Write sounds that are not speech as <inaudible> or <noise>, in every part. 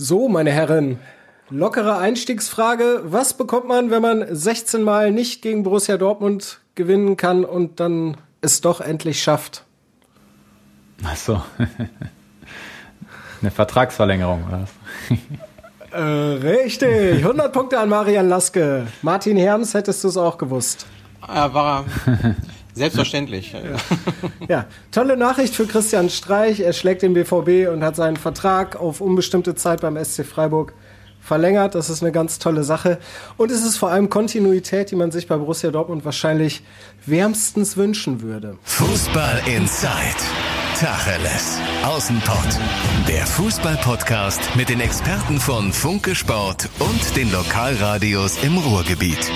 So, meine Herren, lockere Einstiegsfrage. Was bekommt man, wenn man 16 Mal nicht gegen Borussia Dortmund gewinnen kann und dann es doch endlich schafft? Ach so. <laughs> Eine Vertragsverlängerung, oder was? Äh, richtig. 100 Punkte an Marian Laske. Martin Herms, hättest du es auch gewusst? Ja, war selbstverständlich. ja. ja, tolle Nachricht für Christian Streich. Er schlägt den BVB und hat seinen Vertrag auf unbestimmte Zeit beim SC Freiburg verlängert. Das ist eine ganz tolle Sache. Und es ist vor allem Kontinuität, die man sich bei Borussia Dortmund wahrscheinlich wärmstens wünschen würde. Fußball Inside. Tacheles. Außenpott. Der Fußball-Podcast mit den Experten von Funke Sport und den Lokalradios im Ruhrgebiet.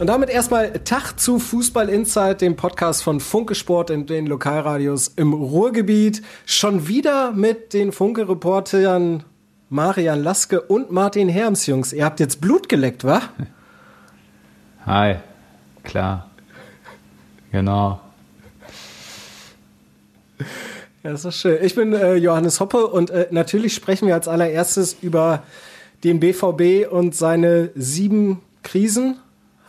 Und damit erstmal Tag zu Fußball Insight, dem Podcast von Funke Sport in den Lokalradios im Ruhrgebiet. Schon wieder mit den Funke-Reportern Marian Laske und Martin Herms, Jungs. Ihr habt jetzt Blut geleckt, wa? Hi, klar. Genau. Ja, das ist schön. Ich bin äh, Johannes Hoppe und äh, natürlich sprechen wir als allererstes über den BVB und seine sieben Krisen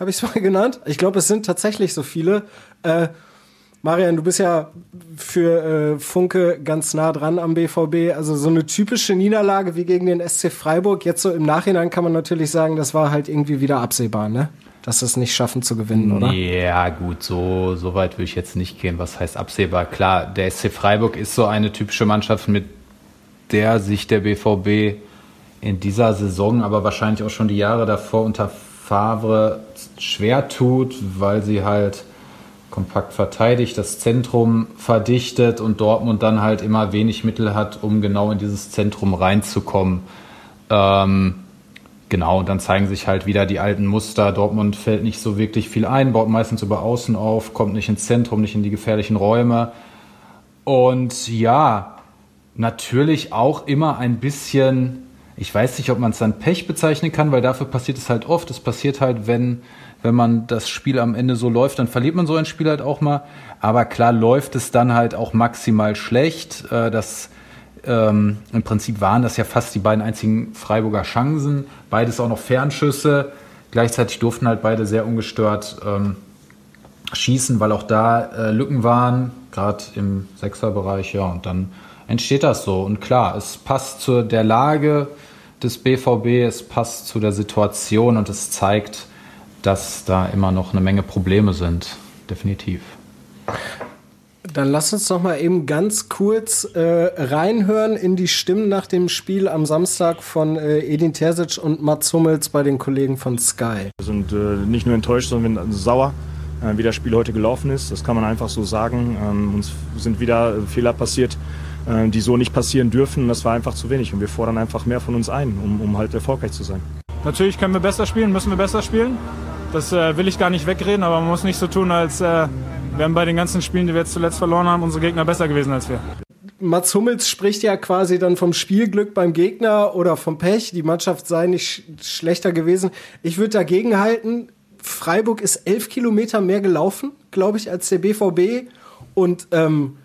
habe ich es mal <laughs> genannt. Ich glaube, es sind tatsächlich so viele. Äh, Marian, du bist ja für äh, Funke ganz nah dran am BVB. Also so eine typische Niederlage wie gegen den SC Freiburg. Jetzt so im Nachhinein kann man natürlich sagen, das war halt irgendwie wieder absehbar, ne? Dass sie es nicht schaffen zu gewinnen, oder? Ja, gut, so, so weit würde ich jetzt nicht gehen. Was heißt absehbar? Klar, der SC Freiburg ist so eine typische Mannschaft, mit der sich der BVB in dieser Saison, aber wahrscheinlich auch schon die Jahre davor unter Favre schwer tut, weil sie halt kompakt verteidigt, das Zentrum verdichtet und Dortmund dann halt immer wenig Mittel hat, um genau in dieses Zentrum reinzukommen. Ähm, genau, und dann zeigen sich halt wieder die alten Muster. Dortmund fällt nicht so wirklich viel ein, baut meistens über Außen auf, kommt nicht ins Zentrum, nicht in die gefährlichen Räume. Und ja, natürlich auch immer ein bisschen ich weiß nicht, ob man es dann Pech bezeichnen kann, weil dafür passiert es halt oft. Es passiert halt, wenn, wenn man das Spiel am Ende so läuft, dann verliert man so ein Spiel halt auch mal. Aber klar läuft es dann halt auch maximal schlecht. Äh, das, ähm, Im Prinzip waren das ja fast die beiden einzigen Freiburger Chancen. Beides auch noch Fernschüsse. Gleichzeitig durften halt beide sehr ungestört ähm, schießen, weil auch da äh, Lücken waren, gerade im Sechserbereich. Ja, und dann entsteht das so. Und klar, es passt zu der Lage des BVB, es passt zu der Situation und es zeigt, dass da immer noch eine Menge Probleme sind. Definitiv. Dann lass uns noch mal eben ganz kurz äh, reinhören in die Stimmen nach dem Spiel am Samstag von äh, Edin Terzic und Mats Hummels bei den Kollegen von Sky. Wir sind äh, nicht nur enttäuscht, sondern sauer, äh, wie das Spiel heute gelaufen ist. Das kann man einfach so sagen. Ähm, uns sind wieder Fehler passiert, äh, die so nicht passieren dürfen. Das war einfach zu wenig und wir fordern einfach mehr von uns ein, um, um halt erfolgreich zu sein. Natürlich können wir besser spielen, müssen wir besser spielen. Das äh, will ich gar nicht wegreden, aber man muss nicht so tun, als äh, wären bei den ganzen Spielen, die wir jetzt zuletzt verloren haben, unsere Gegner besser gewesen als wir. Mats Hummels spricht ja quasi dann vom Spielglück beim Gegner oder vom Pech. Die Mannschaft sei nicht sch schlechter gewesen. Ich würde dagegen halten, Freiburg ist elf Kilometer mehr gelaufen, glaube ich, als der BVB. Und ähm,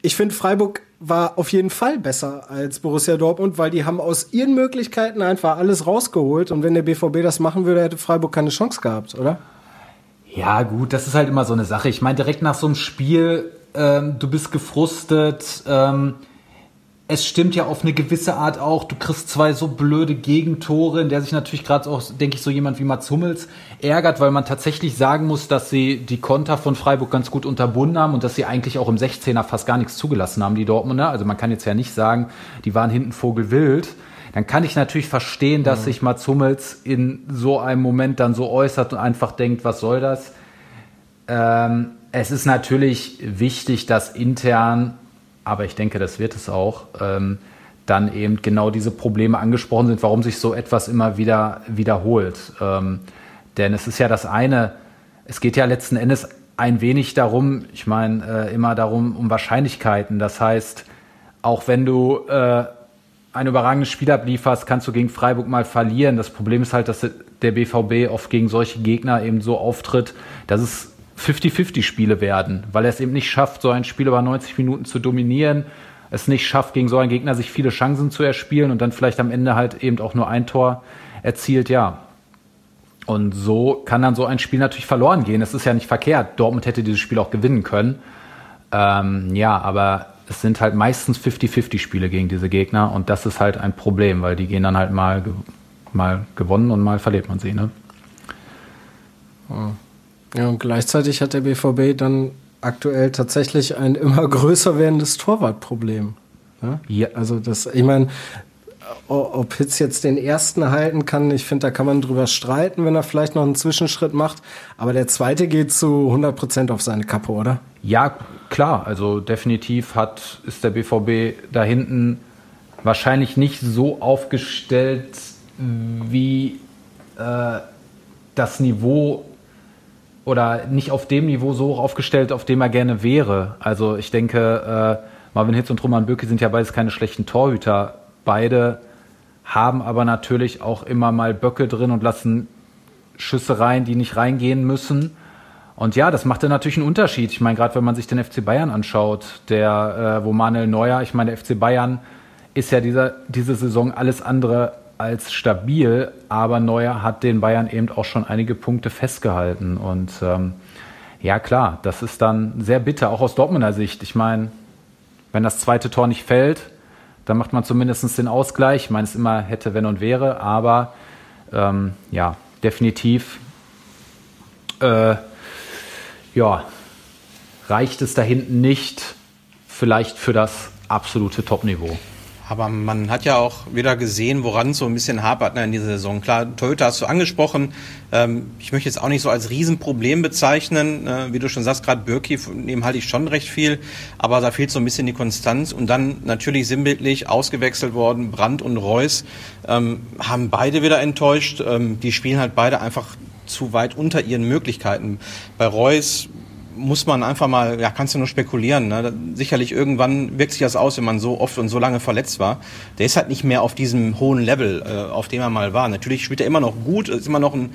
ich finde, Freiburg war auf jeden Fall besser als Borussia Dortmund, weil die haben aus ihren Möglichkeiten einfach alles rausgeholt. Und wenn der BVB das machen würde, hätte Freiburg keine Chance gehabt, oder? Ja, gut, das ist halt immer so eine Sache. Ich meine, direkt nach so einem Spiel, ähm, du bist gefrustet, ähm, es stimmt ja auf eine gewisse Art auch, du kriegst zwei so blöde Gegentore, in der sich natürlich gerade auch, denke ich, so jemand wie Mats Hummels ärgert, weil man tatsächlich sagen muss, dass sie die Konter von Freiburg ganz gut unterbunden haben und dass sie eigentlich auch im 16er fast gar nichts zugelassen haben, die Dortmunder. Also man kann jetzt ja nicht sagen, die waren hinten vogelwild. Dann kann ich natürlich verstehen, dass mhm. sich Mats Hummels in so einem Moment dann so äußert und einfach denkt, was soll das? Ähm, es ist natürlich wichtig, dass intern aber ich denke, das wird es auch, ähm, dann eben genau diese Probleme angesprochen sind, warum sich so etwas immer wieder wiederholt. Ähm, denn es ist ja das eine, es geht ja letzten Endes ein wenig darum, ich meine äh, immer darum, um Wahrscheinlichkeiten. Das heißt, auch wenn du äh, ein überragendes Spiel ablieferst, kannst du gegen Freiburg mal verlieren. Das Problem ist halt, dass der BVB oft gegen solche Gegner eben so auftritt, dass es 50-50-Spiele werden, weil er es eben nicht schafft, so ein Spiel über 90 Minuten zu dominieren, es nicht schafft, gegen so einen Gegner sich viele Chancen zu erspielen und dann vielleicht am Ende halt eben auch nur ein Tor erzielt, ja. Und so kann dann so ein Spiel natürlich verloren gehen. Es ist ja nicht verkehrt. Dortmund hätte dieses Spiel auch gewinnen können. Ähm, ja, aber es sind halt meistens 50-50-Spiele gegen diese Gegner und das ist halt ein Problem, weil die gehen dann halt mal, mal gewonnen und mal verliert man sie. Ne? Ja, und gleichzeitig hat der BVB dann aktuell tatsächlich ein immer <laughs> größer werdendes Torwartproblem. Ne? Ja. Also das, ich meine, ob Hitz jetzt den ersten halten kann, ich finde, da kann man drüber streiten, wenn er vielleicht noch einen Zwischenschritt macht. Aber der zweite geht zu 100 Prozent auf seine Kappe, oder? Ja, klar. Also definitiv hat, ist der BVB da hinten wahrscheinlich nicht so aufgestellt, wie äh, das Niveau oder nicht auf dem Niveau so aufgestellt, auf dem er gerne wäre. Also ich denke, äh, Marvin Hitz und Roman Böcke sind ja beides keine schlechten Torhüter. Beide haben aber natürlich auch immer mal Böcke drin und lassen Schüsse rein, die nicht reingehen müssen. Und ja, das macht dann natürlich einen Unterschied. Ich meine, gerade wenn man sich den FC Bayern anschaut, der, äh, wo Manuel Neuer, ich meine, der FC Bayern ist ja dieser, diese Saison alles andere als stabil, aber Neuer hat den Bayern eben auch schon einige Punkte festgehalten. Und ähm, ja, klar, das ist dann sehr bitter, auch aus Dortmunder Sicht. Ich meine, wenn das zweite Tor nicht fällt, dann macht man zumindest den Ausgleich. Ich meine, es immer hätte, wenn und wäre, aber ähm, ja, definitiv äh, ja, reicht es da hinten nicht, vielleicht für das absolute Top-Niveau. Aber man hat ja auch wieder gesehen, woran es so ein bisschen hapert ne, in dieser Saison. Klar, Toyota hast du angesprochen. Ähm, ich möchte jetzt auch nicht so als Riesenproblem bezeichnen. Äh, wie du schon sagst, gerade Birki, von dem halte ich schon recht viel. Aber da fehlt so ein bisschen die Konstanz. Und dann natürlich sinnbildlich ausgewechselt worden, Brandt und Reus ähm, haben beide wieder enttäuscht. Ähm, die spielen halt beide einfach zu weit unter ihren Möglichkeiten. Bei Reus muss man einfach mal, ja, kannst du nur spekulieren. Ne? Sicherlich irgendwann wirkt sich das aus, wenn man so oft und so lange verletzt war. Der ist halt nicht mehr auf diesem hohen Level, äh, auf dem er mal war. Natürlich spielt er immer noch gut, ist immer noch ein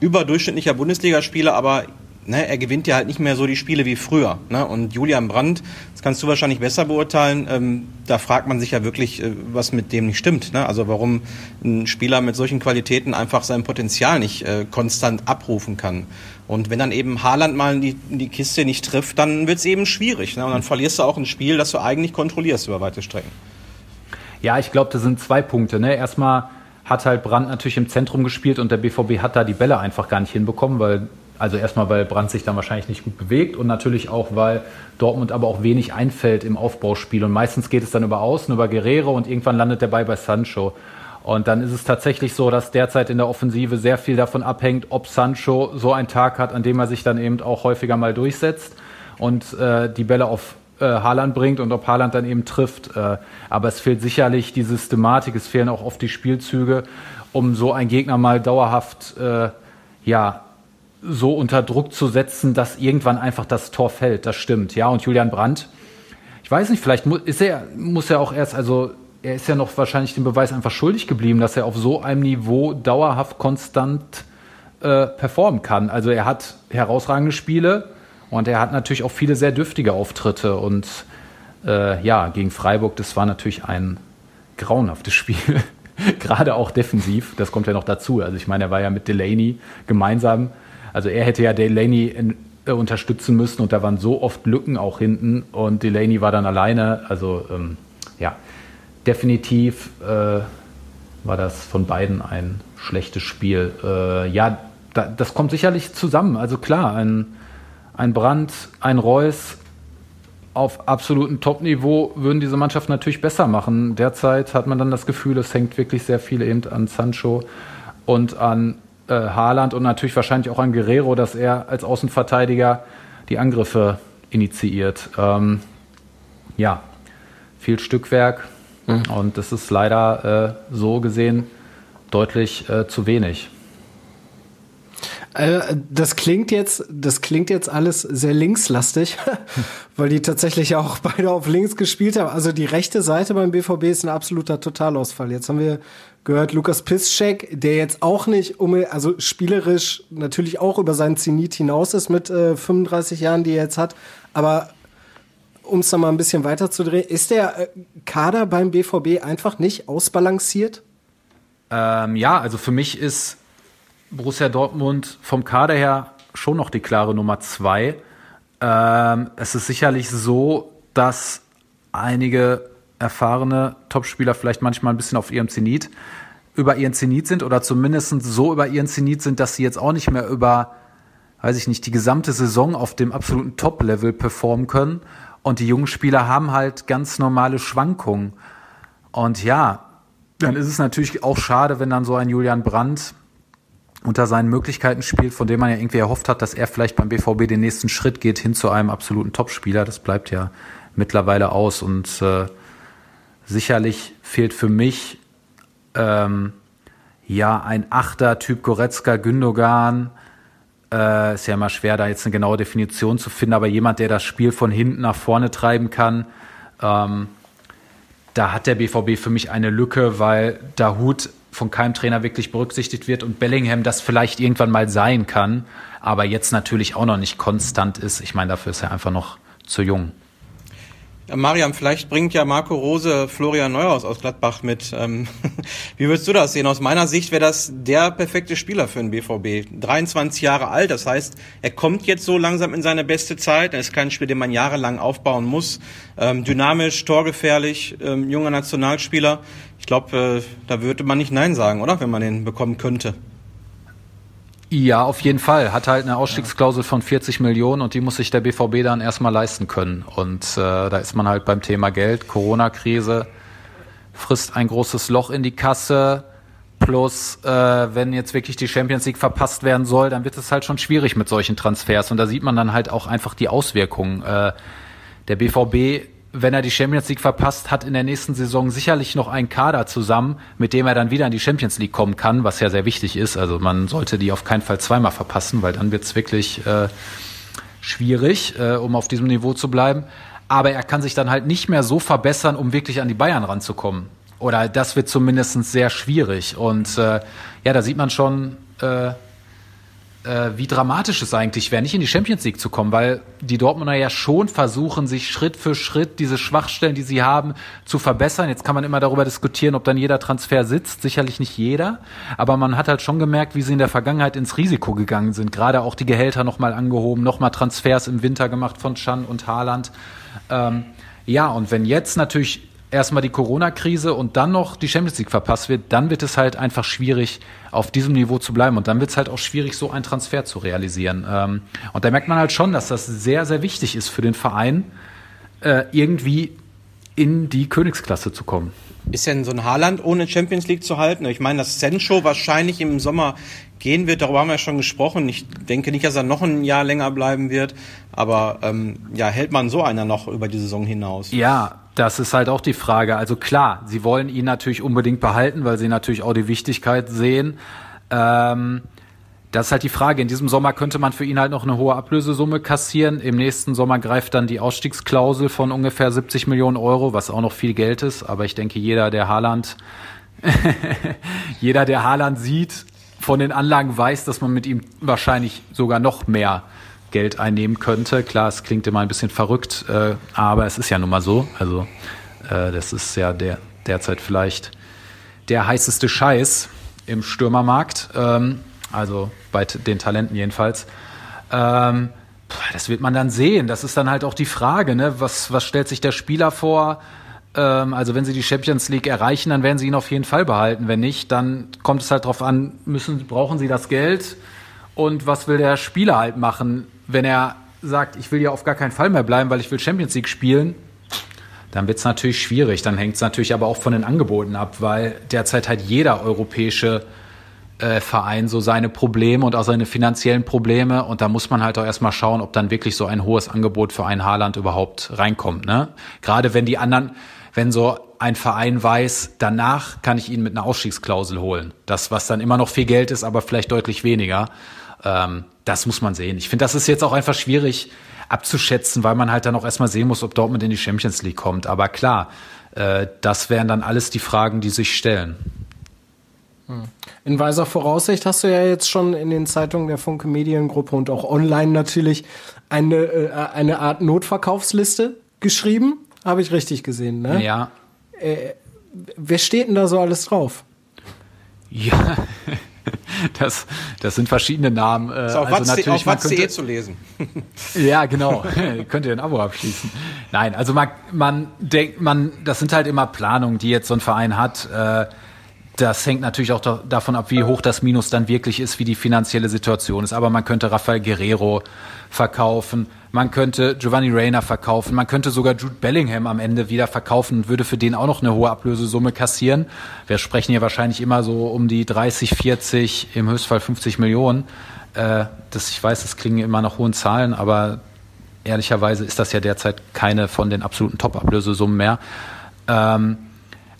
überdurchschnittlicher Bundesligaspieler, aber ne, er gewinnt ja halt nicht mehr so die Spiele wie früher. Ne? Und Julian Brandt, das kannst du wahrscheinlich besser beurteilen, ähm, da fragt man sich ja wirklich, äh, was mit dem nicht stimmt. Ne? Also warum ein Spieler mit solchen Qualitäten einfach sein Potenzial nicht äh, konstant abrufen kann. Und wenn dann eben Haaland mal die, die Kiste nicht trifft, dann wird es eben schwierig. Ne? Und dann verlierst du auch ein Spiel, das du eigentlich kontrollierst über weite Strecken. Ja, ich glaube, das sind zwei Punkte. Ne? Erstmal hat halt Brandt natürlich im Zentrum gespielt und der BVB hat da die Bälle einfach gar nicht hinbekommen, weil also erstmal, weil Brandt sich dann wahrscheinlich nicht gut bewegt und natürlich auch, weil Dortmund aber auch wenig einfällt im Aufbauspiel. Und meistens geht es dann über Außen, über Guerrero und irgendwann landet der Ball bei Sancho. Und dann ist es tatsächlich so, dass derzeit in der Offensive sehr viel davon abhängt, ob Sancho so einen Tag hat, an dem er sich dann eben auch häufiger mal durchsetzt und äh, die Bälle auf äh, Haaland bringt und ob Haaland dann eben trifft. Äh, aber es fehlt sicherlich die Systematik, es fehlen auch oft die Spielzüge, um so einen Gegner mal dauerhaft äh, ja, so unter Druck zu setzen, dass irgendwann einfach das Tor fällt. Das stimmt, ja. Und Julian Brandt, ich weiß nicht, vielleicht ist er, muss er auch erst, also er ist ja noch wahrscheinlich den Beweis einfach schuldig geblieben, dass er auf so einem Niveau dauerhaft konstant äh, performen kann. Also er hat herausragende Spiele und er hat natürlich auch viele sehr dürftige Auftritte. Und äh, ja, gegen Freiburg, das war natürlich ein grauenhaftes Spiel. <laughs> Gerade auch defensiv, das kommt ja noch dazu. Also ich meine, er war ja mit Delaney gemeinsam also er hätte ja Delaney in, äh, unterstützen müssen und da waren so oft Lücken auch hinten und Delaney war dann alleine. Also ähm, ja, definitiv äh, war das von beiden ein schlechtes Spiel. Äh, ja, da, das kommt sicherlich zusammen. Also klar, ein, ein Brand, ein Reus auf absolutem Top-Niveau würden diese Mannschaft natürlich besser machen. Derzeit hat man dann das Gefühl, es hängt wirklich sehr viel eben an Sancho und an äh, Haaland und natürlich wahrscheinlich auch an Guerrero, dass er als Außenverteidiger die Angriffe initiiert. Ähm, ja, viel Stückwerk mhm. und das ist leider äh, so gesehen deutlich äh, zu wenig. Äh, das klingt jetzt, das klingt jetzt alles sehr linkslastig, <laughs> weil die tatsächlich auch <laughs> beide auf links gespielt haben. Also die rechte Seite beim BVB ist ein absoluter Totalausfall. Jetzt haben wir gehört, Lukas Piszczek, der jetzt auch nicht, um, also spielerisch natürlich auch über seinen Zenit hinaus ist mit äh, 35 Jahren, die er jetzt hat, aber um es da mal ein bisschen weiter zu drehen, ist der äh, Kader beim BVB einfach nicht ausbalanciert? Ähm, ja, also für mich ist Borussia Dortmund vom Kader her schon noch die klare Nummer zwei. Ähm, es ist sicherlich so, dass einige erfahrene Topspieler vielleicht manchmal ein bisschen auf ihrem Zenit über ihren Zenit sind oder zumindest so über ihren Zenit sind, dass sie jetzt auch nicht mehr über, weiß ich nicht, die gesamte Saison auf dem absoluten Top-Level performen können. Und die jungen Spieler haben halt ganz normale Schwankungen. Und ja, dann ist es natürlich auch schade, wenn dann so ein Julian Brandt unter seinen Möglichkeiten spielt, von dem man ja irgendwie erhofft hat, dass er vielleicht beim BVB den nächsten Schritt geht hin zu einem absoluten Topspieler. Das bleibt ja mittlerweile aus und äh, sicherlich fehlt für mich ähm, ja ein Achter Typ Goretzka, Gündogan. Äh, ist ja immer schwer, da jetzt eine genaue Definition zu finden, aber jemand, der das Spiel von hinten nach vorne treiben kann. Ähm, da hat der BVB für mich eine Lücke, weil Dahut von keinem Trainer wirklich berücksichtigt wird und Bellingham das vielleicht irgendwann mal sein kann, aber jetzt natürlich auch noch nicht konstant ist. Ich meine, dafür ist er einfach noch zu jung. Ja, Mariam, vielleicht bringt ja Marco Rose Florian Neuhaus aus Gladbach mit. Ähm, <laughs> wie würdest du das sehen? Aus meiner Sicht wäre das der perfekte Spieler für den BVB. 23 Jahre alt, das heißt, er kommt jetzt so langsam in seine beste Zeit. Er ist kein Spiel, den man jahrelang aufbauen muss. Ähm, dynamisch, torgefährlich, ähm, junger Nationalspieler. Ich glaube, äh, da würde man nicht Nein sagen, oder? Wenn man den bekommen könnte. Ja, auf jeden Fall. Hat halt eine Ausstiegsklausel von 40 Millionen und die muss sich der BVB dann erstmal leisten können. Und äh, da ist man halt beim Thema Geld, Corona-Krise, frisst ein großes Loch in die Kasse. Plus, äh, wenn jetzt wirklich die Champions League verpasst werden soll, dann wird es halt schon schwierig mit solchen Transfers. Und da sieht man dann halt auch einfach die Auswirkungen. Äh, der BVB wenn er die Champions League verpasst, hat in der nächsten Saison sicherlich noch einen Kader zusammen, mit dem er dann wieder in die Champions League kommen kann, was ja sehr wichtig ist. Also man sollte die auf keinen Fall zweimal verpassen, weil dann wird es wirklich äh, schwierig, äh, um auf diesem Niveau zu bleiben. Aber er kann sich dann halt nicht mehr so verbessern, um wirklich an die Bayern ranzukommen. Oder das wird zumindest sehr schwierig. Und äh, ja, da sieht man schon, äh, äh, wie dramatisch es eigentlich wäre, nicht in die Champions League zu kommen, weil die Dortmunder ja schon versuchen, sich Schritt für Schritt diese Schwachstellen, die sie haben, zu verbessern. Jetzt kann man immer darüber diskutieren, ob dann jeder Transfer sitzt. Sicherlich nicht jeder, aber man hat halt schon gemerkt, wie sie in der Vergangenheit ins Risiko gegangen sind. Gerade auch die Gehälter nochmal angehoben, nochmal Transfers im Winter gemacht von Chan und Haaland. Ähm, ja, und wenn jetzt natürlich erstmal die Corona-Krise und dann noch die Champions League verpasst wird, dann wird es halt einfach schwierig, auf diesem Niveau zu bleiben. Und dann wird es halt auch schwierig, so einen Transfer zu realisieren. Ähm, und da merkt man halt schon, dass das sehr, sehr wichtig ist für den Verein, äh, irgendwie in die Königsklasse zu kommen. Ist denn so ein Haaland ohne Champions League zu halten? Ich meine, dass Sancho wahrscheinlich im Sommer gehen wird, darüber haben wir ja schon gesprochen. Ich denke nicht, dass er noch ein Jahr länger bleiben wird. Aber ähm, ja, hält man so einer noch über die Saison hinaus? Ja, das ist halt auch die Frage. Also klar, sie wollen ihn natürlich unbedingt behalten, weil sie natürlich auch die Wichtigkeit sehen. Ähm, das ist halt die Frage. In diesem Sommer könnte man für ihn halt noch eine hohe Ablösesumme kassieren. Im nächsten Sommer greift dann die Ausstiegsklausel von ungefähr 70 Millionen Euro, was auch noch viel Geld ist. Aber ich denke, jeder, der Haaland, <laughs> jeder, der Haaland sieht, von den Anlagen weiß, dass man mit ihm wahrscheinlich sogar noch mehr Geld einnehmen könnte. Klar, es klingt immer ein bisschen verrückt, äh, aber es ist ja nun mal so. Also äh, das ist ja der derzeit vielleicht der heißeste Scheiß im Stürmermarkt. Ähm, also bei den Talenten jedenfalls. Ähm, das wird man dann sehen. Das ist dann halt auch die Frage, ne? Was, was stellt sich der Spieler vor? Ähm, also wenn sie die Champions League erreichen, dann werden sie ihn auf jeden Fall behalten. Wenn nicht, dann kommt es halt darauf an, müssen, brauchen sie das Geld? Und was will der Spieler halt machen? wenn er sagt, ich will ja auf gar keinen Fall mehr bleiben, weil ich will Champions League spielen, dann wird es natürlich schwierig. Dann hängt es natürlich aber auch von den Angeboten ab, weil derzeit halt jeder europäische äh, Verein so seine Probleme und auch seine finanziellen Probleme. Und da muss man halt auch erstmal schauen, ob dann wirklich so ein hohes Angebot für ein Haarland überhaupt reinkommt. Ne? Gerade wenn die anderen, wenn so ein Verein weiß, danach kann ich ihn mit einer Ausstiegsklausel holen. Das, was dann immer noch viel Geld ist, aber vielleicht deutlich weniger. Ähm, das muss man sehen. Ich finde, das ist jetzt auch einfach schwierig abzuschätzen, weil man halt dann auch erstmal sehen muss, ob Dortmund in die Champions League kommt. Aber klar, äh, das wären dann alles die Fragen, die sich stellen. In weiser Voraussicht hast du ja jetzt schon in den Zeitungen der Funke Mediengruppe und auch online natürlich eine, äh, eine Art Notverkaufsliste geschrieben. Habe ich richtig gesehen, ne? Ja. Äh, wer steht denn da so alles drauf? Ja, <laughs> das, das sind verschiedene Namen. Äh, ist auf also natürlich auf könnte, zu lesen. <laughs> ja, genau. <laughs> könnt ihr ein Abo abschließen. Nein, also man, man denkt, man, das sind halt immer Planungen, die jetzt so ein Verein hat. Äh, das hängt natürlich auch da, davon ab, wie hoch das Minus dann wirklich ist, wie die finanzielle Situation ist. Aber man könnte Rafael Guerrero verkaufen, man könnte Giovanni Reyna verkaufen, man könnte sogar Jude Bellingham am Ende wieder verkaufen und würde für den auch noch eine hohe Ablösesumme kassieren. Wir sprechen hier wahrscheinlich immer so um die 30, 40, im Höchstfall 50 Millionen. Äh, das, ich weiß, das klingen immer noch hohen Zahlen, aber ehrlicherweise ist das ja derzeit keine von den absoluten Top-Ablösesummen mehr. Ähm,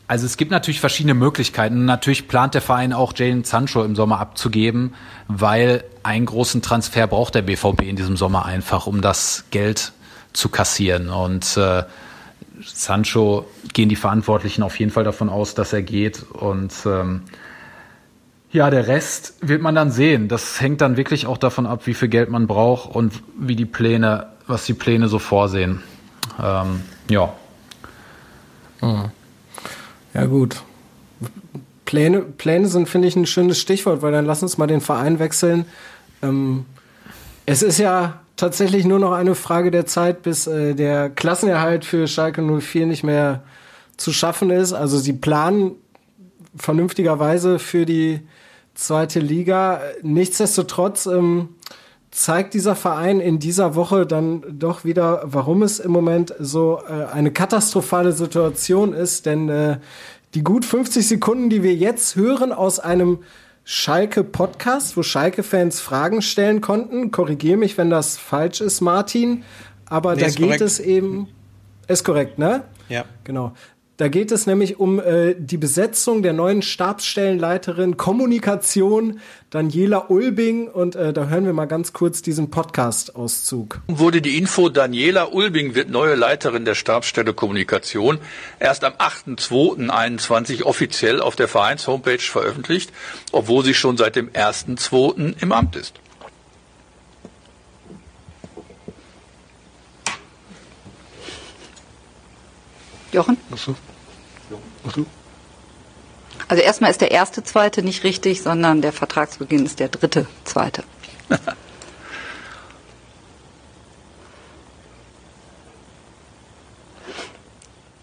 also es gibt natürlich verschiedene Möglichkeiten. Natürlich plant der Verein auch Jalen Sancho im Sommer abzugeben, weil einen großen Transfer braucht der BVB in diesem Sommer einfach, um das Geld zu kassieren. Und äh, Sancho gehen die Verantwortlichen auf jeden Fall davon aus, dass er geht. Und ähm, ja, der Rest wird man dann sehen. Das hängt dann wirklich auch davon ab, wie viel Geld man braucht und wie die Pläne, was die Pläne so vorsehen. Ähm, ja. Mhm. Ja, gut. Pläne, Pläne sind, finde ich, ein schönes Stichwort, weil dann lass uns mal den Verein wechseln. Ähm, es ist ja tatsächlich nur noch eine Frage der Zeit, bis äh, der Klassenerhalt für Schalke 04 nicht mehr zu schaffen ist. Also sie planen vernünftigerweise für die zweite Liga. Nichtsdestotrotz ähm, zeigt dieser Verein in dieser Woche dann doch wieder, warum es im Moment so äh, eine katastrophale Situation ist. Denn äh, die gut 50 Sekunden, die wir jetzt hören aus einem Schalke-Podcast, wo Schalke-Fans Fragen stellen konnten, korrigiere mich, wenn das falsch ist, Martin, aber nee, da geht korrekt. es eben, ist korrekt, ne? Ja. Genau. Da geht es nämlich um äh, die Besetzung der neuen Stabsstellenleiterin Kommunikation Daniela Ulbing und äh, da hören wir mal ganz kurz diesen Podcast-Auszug. Wurde die Info, Daniela Ulbing wird neue Leiterin der Stabsstelle Kommunikation erst am 8.2.21 offiziell auf der Vereins-Homepage veröffentlicht, obwohl sie schon seit dem 1.2. im Amt ist. Jochen? Achso. Achso. Also erstmal ist der erste zweite nicht richtig, sondern der Vertragsbeginn ist der dritte zweite. <laughs>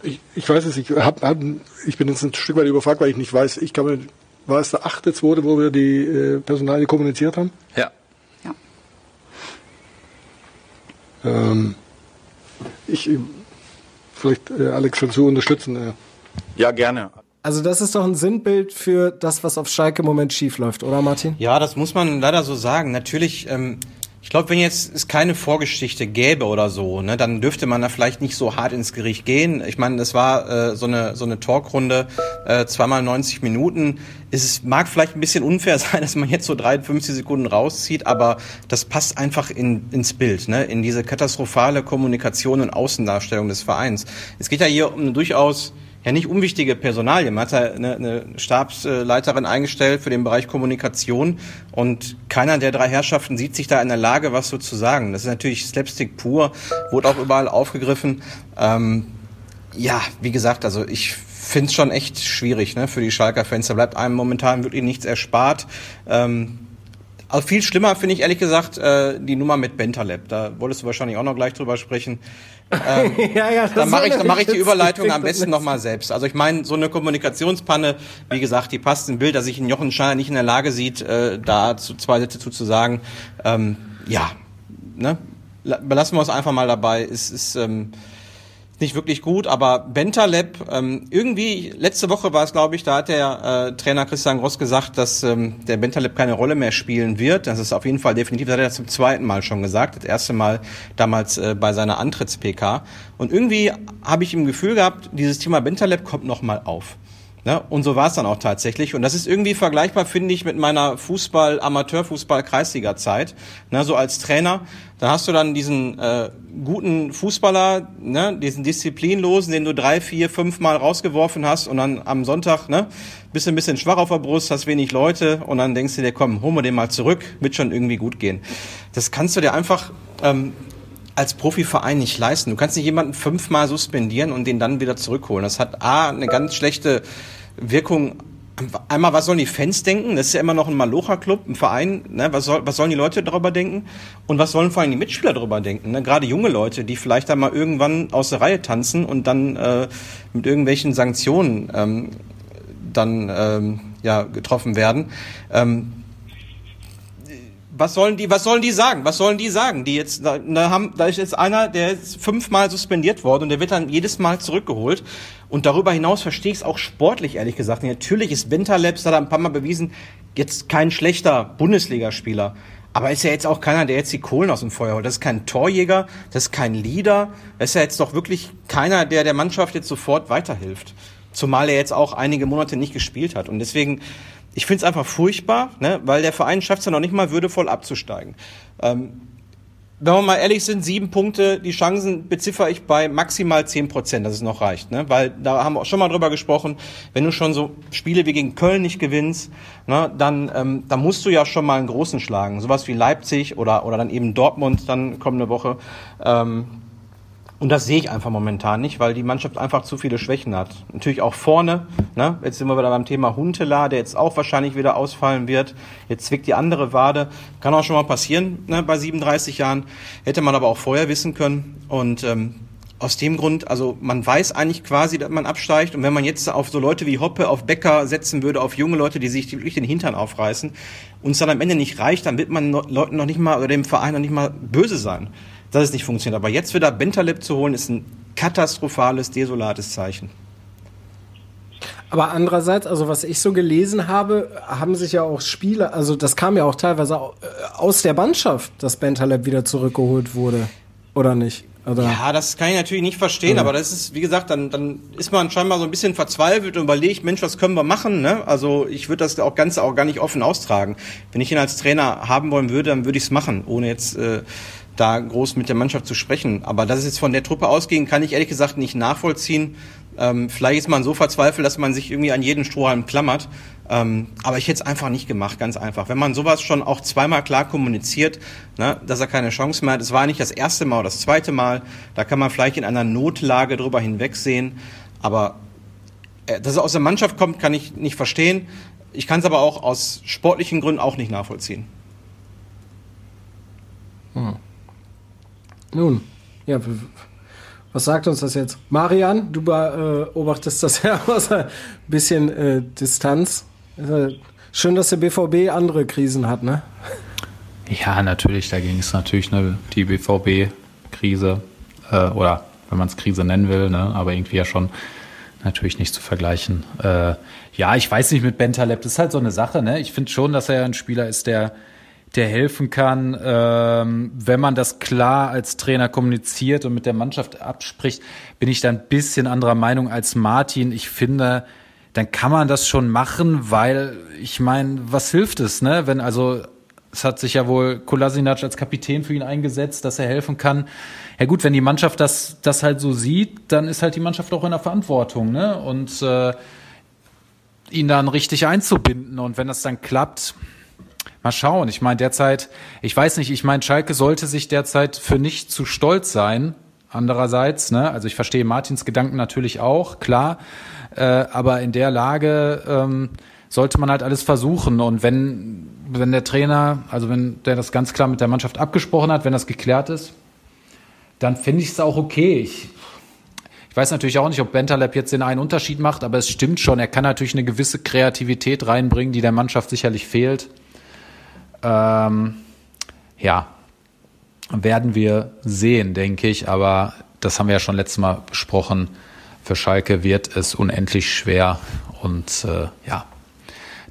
ich, ich weiß es, ich, hab, hab, ich bin jetzt ein Stück weit überfragt, weil ich nicht weiß. Ich glaube, war es der achte, zweite, wo wir die äh, Personalie kommuniziert haben? Ja. ja. Ähm, ich, vielleicht äh, Alex schon zu unterstützen. Äh. Ja, gerne. Also das ist doch ein Sinnbild für das, was auf Schalke im Moment schief läuft, oder Martin? Ja, das muss man leider so sagen. Natürlich, ähm, ich glaube, wenn jetzt es keine Vorgeschichte gäbe oder so, ne, dann dürfte man da vielleicht nicht so hart ins Gericht gehen. Ich meine, es war äh, so eine so eine Talkrunde, äh, zweimal 90 Minuten. Es mag vielleicht ein bisschen unfair <laughs> sein, dass man jetzt so 53 Sekunden rauszieht, aber das passt einfach in, ins Bild, ne, in diese katastrophale Kommunikation und Außendarstellung des Vereins. Es geht ja hier um eine durchaus ja nicht unwichtige Personalien. Man hat eine, eine Stabsleiterin eingestellt für den Bereich Kommunikation und keiner der drei Herrschaften sieht sich da in der Lage, was so zu sagen. Das ist natürlich Slapstick pur, wurde auch überall aufgegriffen. Ähm, ja, wie gesagt, also ich finde es schon echt schwierig ne, für die Schalker Fans. Da bleibt einem momentan wirklich nichts erspart. Ähm, also viel schlimmer finde ich ehrlich gesagt äh, die Nummer mit Bentaleb. Da wolltest du wahrscheinlich auch noch gleich drüber sprechen. Ähm, <laughs> ja, ja, dann mache ich, dann mach ich die <laughs> Überleitung am besten nochmal selbst. Also ich meine, so eine Kommunikationspanne, wie gesagt, die passt im Bild, dass sich ein Jochen Scheiner nicht in der Lage sieht, äh, da zu, zwei Sätze zu, zu sagen. Ähm, ja, ne? Belassen wir uns einfach mal dabei. Es ist ähm, nicht wirklich gut, aber Bentaleb, ähm, irgendwie, letzte Woche war es, glaube ich, da hat der äh, Trainer Christian Gross gesagt, dass ähm, der Bentaleb keine Rolle mehr spielen wird. Das ist auf jeden Fall definitiv, das hat er zum zweiten Mal schon gesagt, das erste Mal damals äh, bei seiner Antritts-PK. Und irgendwie habe ich im Gefühl gehabt, dieses Thema Bentaleb kommt nochmal auf. Ne? Und so war es dann auch tatsächlich. Und das ist irgendwie vergleichbar, finde ich, mit meiner Fußball, Amateur-Fußball-Kreisliga-Zeit. Ne? So als Trainer, da hast du dann diesen äh, guten Fußballer, ne? diesen Disziplinlosen, den du drei, vier, fünf Mal rausgeworfen hast und dann am Sonntag ne? bist du ein bisschen schwach auf der Brust, hast wenig Leute und dann denkst du dir, komm, holen wir den mal zurück, wird schon irgendwie gut gehen. Das kannst du dir einfach ähm, als Profiverein nicht leisten. Du kannst nicht jemanden fünfmal suspendieren und den dann wieder zurückholen. Das hat A, eine ganz schlechte Wirkung. Einmal, was sollen die Fans denken? Das ist ja immer noch ein Malocha-Club, ein Verein. Ne? Was, soll, was sollen die Leute darüber denken? Und was sollen vor allem die Mitspieler darüber denken? Ne? Gerade junge Leute, die vielleicht einmal irgendwann aus der Reihe tanzen und dann äh, mit irgendwelchen Sanktionen ähm, dann ähm, ja, getroffen werden. Ähm, was sollen die, was sollen die sagen? Was sollen die sagen? Die jetzt, da, da haben, da ist jetzt einer, der ist fünfmal suspendiert worden und der wird dann jedes Mal zurückgeholt. Und darüber hinaus verstehe ich es auch sportlich, ehrlich gesagt. Natürlich ist Winterlabs, hat er ein paar Mal bewiesen, jetzt kein schlechter Bundesligaspieler. Aber ist ja jetzt auch keiner, der jetzt die Kohlen aus dem Feuer holt. Das ist kein Torjäger, das ist kein Leader. Das ist ja jetzt doch wirklich keiner, der der Mannschaft jetzt sofort weiterhilft. Zumal er jetzt auch einige Monate nicht gespielt hat. Und deswegen, ich finde es einfach furchtbar, ne, weil der Verein schafft es ja noch nicht mal würdevoll abzusteigen. Ähm, wenn wir mal ehrlich sind, sieben Punkte, die Chancen beziffere ich bei maximal zehn Prozent, dass es noch reicht. Ne? Weil da haben wir auch schon mal drüber gesprochen, wenn du schon so Spiele wie gegen Köln nicht gewinnst, ne, dann, ähm, dann musst du ja schon mal einen großen schlagen. Sowas wie Leipzig oder, oder dann eben Dortmund dann kommende Woche. Ähm, und das sehe ich einfach momentan nicht, weil die Mannschaft einfach zu viele Schwächen hat. Natürlich auch vorne. Ne? Jetzt sind wir wieder beim Thema Huntela, der jetzt auch wahrscheinlich wieder ausfallen wird. Jetzt zwickt die andere Wade. Kann auch schon mal passieren ne? bei 37 Jahren. Hätte man aber auch vorher wissen können. Und ähm, aus dem Grund, also man weiß eigentlich quasi, dass man absteigt. Und wenn man jetzt auf so Leute wie Hoppe, auf Becker setzen würde, auf junge Leute, die sich wirklich den Hintern aufreißen, und es dann am Ende nicht reicht, dann wird man Leuten noch nicht mal oder dem Verein noch nicht mal böse sein dass es nicht funktioniert. Aber jetzt wieder Bentaleb zu holen, ist ein katastrophales, desolates Zeichen. Aber andererseits, also was ich so gelesen habe, haben sich ja auch Spieler, also das kam ja auch teilweise äh, aus der Mannschaft, dass Bentaleb wieder zurückgeholt wurde, oder nicht? Oder? Ja, das kann ich natürlich nicht verstehen, ja. aber das ist, wie gesagt, dann, dann ist man scheinbar so ein bisschen verzweifelt und überlegt, Mensch, was können wir machen? Ne? Also ich würde das auch ganz auch gar nicht offen austragen. Wenn ich ihn als Trainer haben wollen würde, dann würde ich es machen, ohne jetzt äh, da groß mit der Mannschaft zu sprechen. Aber dass es jetzt von der Truppe ausging, kann ich ehrlich gesagt nicht nachvollziehen. Ähm, vielleicht ist man so verzweifelt, dass man sich irgendwie an jeden Strohhalm klammert. Ähm, aber ich hätte es einfach nicht gemacht, ganz einfach. Wenn man sowas schon auch zweimal klar kommuniziert, ne, dass er keine Chance mehr hat, es war nicht das erste Mal oder das zweite Mal, da kann man vielleicht in einer Notlage drüber hinwegsehen. Aber äh, dass er aus der Mannschaft kommt, kann ich nicht verstehen. Ich kann es aber auch aus sportlichen Gründen auch nicht nachvollziehen. Hm. Nun, ja, was sagt uns das jetzt? Marian, du beobachtest das <laughs> ja aus ein bisschen äh, Distanz. Schön, dass der BVB andere Krisen hat, ne? Ja, natürlich, da ging es natürlich ne, die BVB-Krise, äh, oder wenn man es Krise nennen will, ne, aber irgendwie ja schon natürlich nicht zu vergleichen. Äh, ja, ich weiß nicht mit Bentaleb, das ist halt so eine Sache, ne? Ich finde schon, dass er ein Spieler ist, der der helfen kann, ähm, wenn man das klar als Trainer kommuniziert und mit der Mannschaft abspricht, bin ich da ein bisschen anderer Meinung als Martin. Ich finde, dann kann man das schon machen, weil ich meine, was hilft es, ne? Wenn also es hat sich ja wohl Kolasinac als Kapitän für ihn eingesetzt, dass er helfen kann. Ja gut, wenn die Mannschaft das, das halt so sieht, dann ist halt die Mannschaft auch in der Verantwortung, ne? Und äh, ihn dann richtig einzubinden. Und wenn das dann klappt, Mal schauen. Ich meine, derzeit, ich weiß nicht, ich meine, Schalke sollte sich derzeit für nicht zu stolz sein. Andererseits, ne, also ich verstehe Martins Gedanken natürlich auch, klar. Äh, aber in der Lage ähm, sollte man halt alles versuchen. Und wenn, wenn der Trainer, also wenn der das ganz klar mit der Mannschaft abgesprochen hat, wenn das geklärt ist, dann finde ich es auch okay. Ich, ich weiß natürlich auch nicht, ob Bentaleb jetzt den einen Unterschied macht, aber es stimmt schon, er kann natürlich eine gewisse Kreativität reinbringen, die der Mannschaft sicherlich fehlt. Ähm, ja, werden wir sehen, denke ich. Aber das haben wir ja schon letztes Mal besprochen. Für Schalke wird es unendlich schwer. Und äh, ja,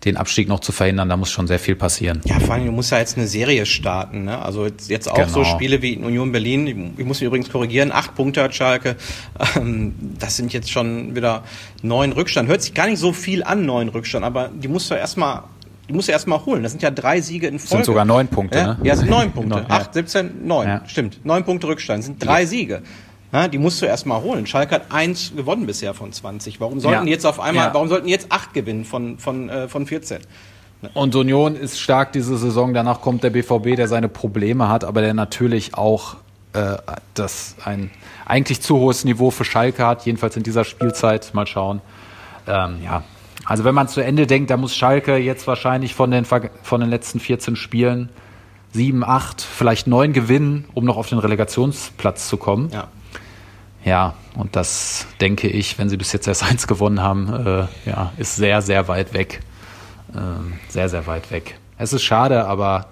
den Abstieg noch zu verhindern, da muss schon sehr viel passieren. Ja, vor allem, du musst ja jetzt eine Serie starten. Ne? Also jetzt, jetzt auch genau. so Spiele wie in Union Berlin, ich muss mich übrigens korrigieren, acht Punkte hat Schalke. <laughs> Ähm, das sind jetzt schon wieder neun Rückstand. Hört sich gar nicht so viel an, neun Rückstand, aber die musst du erstmal die musst du erstmal holen. Das sind ja drei Siege in Folge. Sind sogar neun Punkte, ja? ne? Ja, sind neun <laughs> Punkte. Acht, 17, neun. Ja. Stimmt. Neun Punkte Rückstand. Das sind drei Siege. Ja, die musst du erstmal holen. Schalke hat eins gewonnen bisher von 20. Warum sollten ja. jetzt auf einmal, ja. warum sollten jetzt acht gewinnen von, von, äh, von 14? Und Union ist stark diese Saison. Danach kommt der BVB, der seine Probleme hat, aber der natürlich auch äh, das ein eigentlich zu hohes Niveau für Schalke hat, jedenfalls in dieser Spielzeit. Mal schauen. Ähm, ja, also wenn man zu Ende denkt, da muss Schalke jetzt wahrscheinlich von den, von den letzten 14 Spielen sieben, acht, vielleicht neun gewinnen, um noch auf den Relegationsplatz zu kommen. Ja. Ja, und das denke ich, wenn sie bis jetzt erst <laughs> eins gewonnen haben, äh, ja, ist sehr, sehr weit weg. Ähm, sehr, sehr weit weg. Es ist schade, aber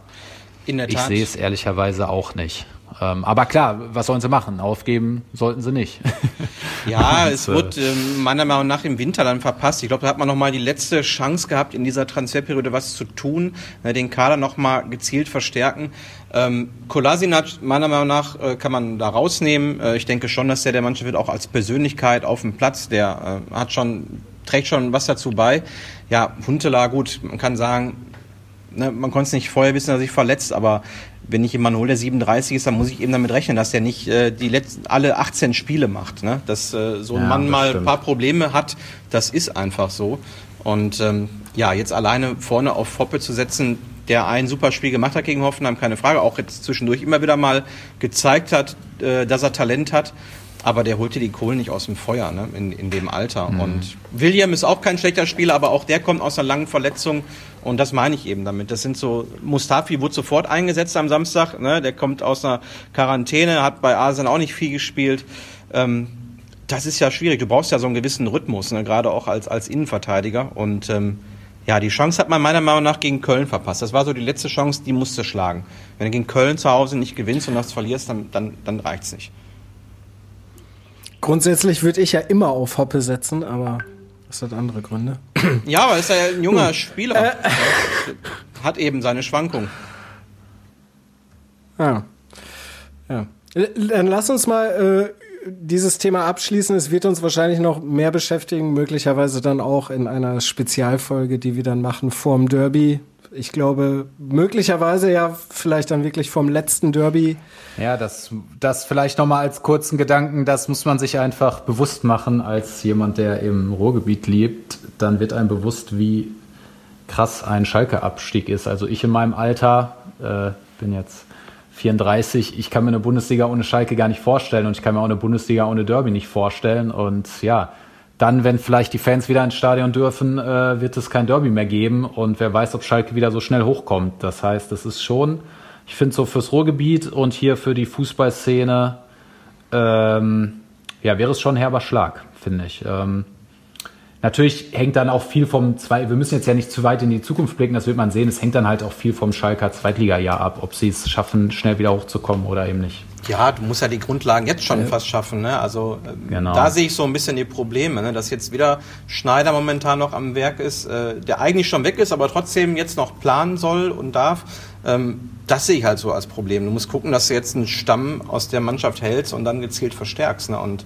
ich sehe es ehrlicherweise auch nicht. Ähm, aber klar, was sollen sie machen? Aufgeben sollten sie nicht. <laughs> ja, Und, es wird äh, meiner Meinung nach im Winter dann verpasst. Ich glaube, da hat man nochmal die letzte Chance gehabt, in dieser Transferperiode was zu tun, äh, den Kader nochmal gezielt verstärken. Ähm, Kolasinac, meiner Meinung nach, äh, kann man da rausnehmen. Äh, ich denke schon, dass der der Mannschaft wird auch als Persönlichkeit auf dem Platz, der äh, hat schon, trägt schon was dazu bei. Ja, Huntela, gut, man kann sagen, ne, man konnte es nicht vorher wissen, dass er sich verletzt, aber wenn ich jemanden hole, der 37 ist, dann muss ich eben damit rechnen, dass der nicht äh, die letzten alle 18 Spiele macht. Ne? Dass äh, so ein ja, Mann mal stimmt. ein paar Probleme hat, das ist einfach so. Und ähm, ja, jetzt alleine vorne auf Hoppe zu setzen, der ein super Spiel gemacht hat gegen Hoffenheim, keine Frage, auch jetzt zwischendurch immer wieder mal gezeigt hat, äh, dass er Talent hat aber der holte die Kohlen nicht aus dem Feuer ne, in, in dem Alter. Mhm. Und William ist auch kein schlechter Spieler, aber auch der kommt aus einer langen Verletzung. Und das meine ich eben damit. Das sind so, Mustafi wurde sofort eingesetzt am Samstag. Ne, der kommt aus einer Quarantäne, hat bei Arsenal auch nicht viel gespielt. Ähm, das ist ja schwierig. Du brauchst ja so einen gewissen Rhythmus, ne, gerade auch als, als Innenverteidiger. Und ähm, ja, die Chance hat man meiner Meinung nach gegen Köln verpasst. Das war so die letzte Chance, die musste schlagen. Wenn du gegen Köln zu Hause nicht gewinnst und das verlierst, dann, dann, dann reicht's nicht. Grundsätzlich würde ich ja immer auf Hoppe setzen, aber das hat andere Gründe. <clears throat> Ja, aber ist ja ein junger Spieler. Äh, hat eben seine Schwankung. Ja. ja. Dann lass uns mal äh, dieses Thema abschließen. Es wird uns wahrscheinlich noch mehr beschäftigen, möglicherweise dann auch in einer Spezialfolge, die wir dann machen vorm Derby ich glaube, möglicherweise ja vielleicht dann wirklich vom letzten Derby. Ja, das, das vielleicht nochmal als kurzen Gedanken, das muss man sich einfach bewusst machen als jemand, der im Ruhrgebiet lebt. Dann wird einem bewusst, wie krass ein Schalke-Abstieg ist. Also ich in meinem Alter, äh, bin jetzt 34, ich kann mir eine Bundesliga ohne Schalke gar nicht vorstellen und ich kann mir auch eine Bundesliga ohne Derby nicht vorstellen. Und ja, dann, wenn vielleicht die Fans wieder ins Stadion dürfen, äh, wird es kein Derby mehr geben und wer weiß, ob Schalke wieder so schnell hochkommt. Das heißt, das ist schon, ich finde so fürs Ruhrgebiet und hier für die Fußballszene, ähm, ja, wäre es schon ein herber Schlag, finde ich. Ähm, Natürlich hängt dann auch viel vom zwei. Wir müssen jetzt ja nicht zu weit in die Zukunft blicken, das wird man sehen. Es hängt dann halt auch viel vom Schalker Zweitliga-Jahr ab, ob sie es schaffen, schnell wieder hochzukommen oder eben nicht. Ja, du musst ja die Grundlagen jetzt schon ja. fast schaffen. Ne? Also ähm, genau. da sehe ich so ein bisschen die Probleme, ne? dass jetzt wieder Schneider momentan noch am Werk ist, äh, der eigentlich schon weg ist, aber trotzdem jetzt noch planen soll und darf. Ähm, das sehe ich halt so als Problem. Du musst gucken, dass du jetzt einen Stamm aus der Mannschaft hältst und dann gezielt verstärkst. Ne? Und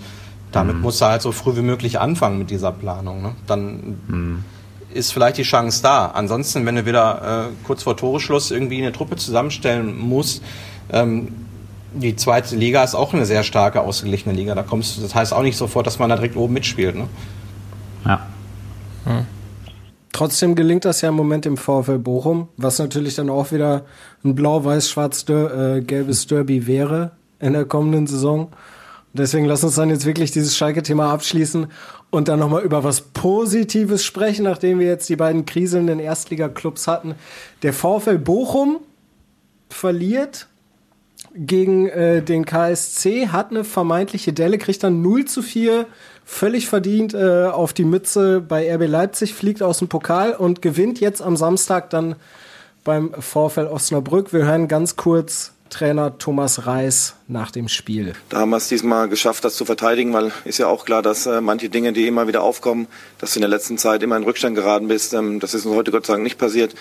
damit mhm. musst du halt so früh wie möglich anfangen mit dieser Planung. Ne? Dann mhm. ist vielleicht die Chance da. Ansonsten, wenn du wieder äh, kurz vor Toreschluss irgendwie eine Truppe zusammenstellen musst, ähm, die zweite Liga ist auch eine sehr starke, ausgeglichene Liga. Da kommst, das heißt auch nicht sofort, dass man da direkt oben mitspielt. Ne? Ja. Hm. Trotzdem gelingt das ja im Moment im VfL Bochum, was natürlich dann auch wieder ein blau-weiß-schwarz-gelbes äh, Derby wäre in der kommenden Saison. Deswegen lass uns dann jetzt wirklich dieses Schalke-Thema abschließen und dann nochmal über was Positives sprechen, nachdem wir jetzt die beiden kriselnden Erstliga-Clubs hatten. Der VfL Bochum verliert gegen äh, den KSC, hat eine vermeintliche Delle, kriegt dann 0 zu 4 völlig verdient äh, auf die Mütze bei RB Leipzig, fliegt aus dem Pokal und gewinnt jetzt am Samstag dann beim VfL Osnabrück. Wir hören ganz kurz Trainer Thomas Reis nach dem Spiel. Da haben wir es diesmal geschafft, das zu verteidigen, weil ist ja auch klar, dass äh, manche Dinge, die immer wieder aufkommen, dass du in der letzten Zeit immer in Rückstand geraten bist. Ähm, das ist uns heute Gott sei Dank nicht passiert,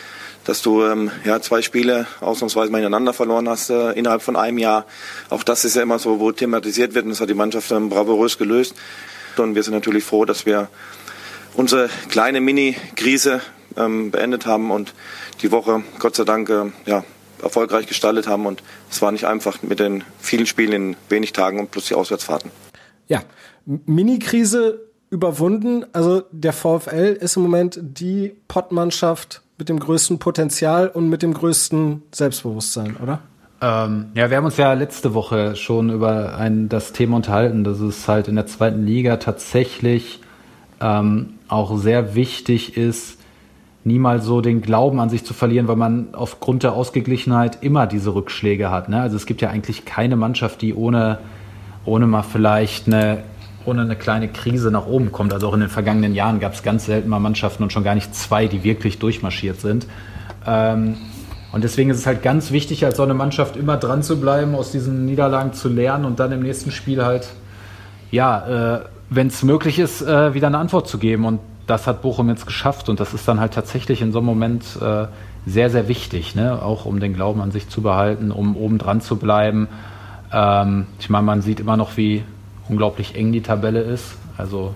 dass du ähm, ja zwei Spiele ausnahmsweise mal ineinander verloren hast äh, innerhalb von einem Jahr. Auch das ist ja immer so, wo thematisiert wird und das hat die Mannschaft ähm, bravourös gelöst. Und wir sind natürlich froh, dass wir unsere kleine Mini-Krise ähm, beendet haben und die Woche Gott sei Dank äh, ja, erfolgreich gestaltet haben. Und es war nicht einfach mit den vielen Spielen in wenig Tagen und plus die Auswärtsfahrten. Ja, Mini-Krise überwunden. Also der VfL ist im Moment die Pottmannschaft mit dem größten Potenzial und mit dem größten Selbstbewusstsein, oder? Ähm, ja, wir haben uns ja letzte Woche schon über ein, das Thema unterhalten, dass es halt in der zweiten Liga tatsächlich ähm, auch sehr wichtig ist, niemals so den Glauben an sich zu verlieren, weil man aufgrund der Ausgeglichenheit immer diese Rückschläge hat. Ne? Also es gibt ja eigentlich keine Mannschaft, die ohne, ohne mal vielleicht eine, ohne eine kleine Krise nach oben kommt. Also auch in den vergangenen Jahren gab es ganz selten mal Mannschaften und schon gar nicht zwei, die wirklich durchmarschiert sind. Ähm, und deswegen ist es halt ganz wichtig, als so eine Mannschaft immer dran zu bleiben, aus diesen Niederlagen zu lernen und dann im nächsten Spiel halt, ja, äh, wenn es möglich ist, äh, wieder eine Antwort zu geben. Und das hat Bochum jetzt geschafft und das ist dann halt tatsächlich in so einem Moment äh, sehr, sehr wichtig, ne? auch um den Glauben an sich zu behalten, um oben dran zu bleiben. Ähm, ich meine, man sieht immer noch, wie unglaublich eng die Tabelle ist. Also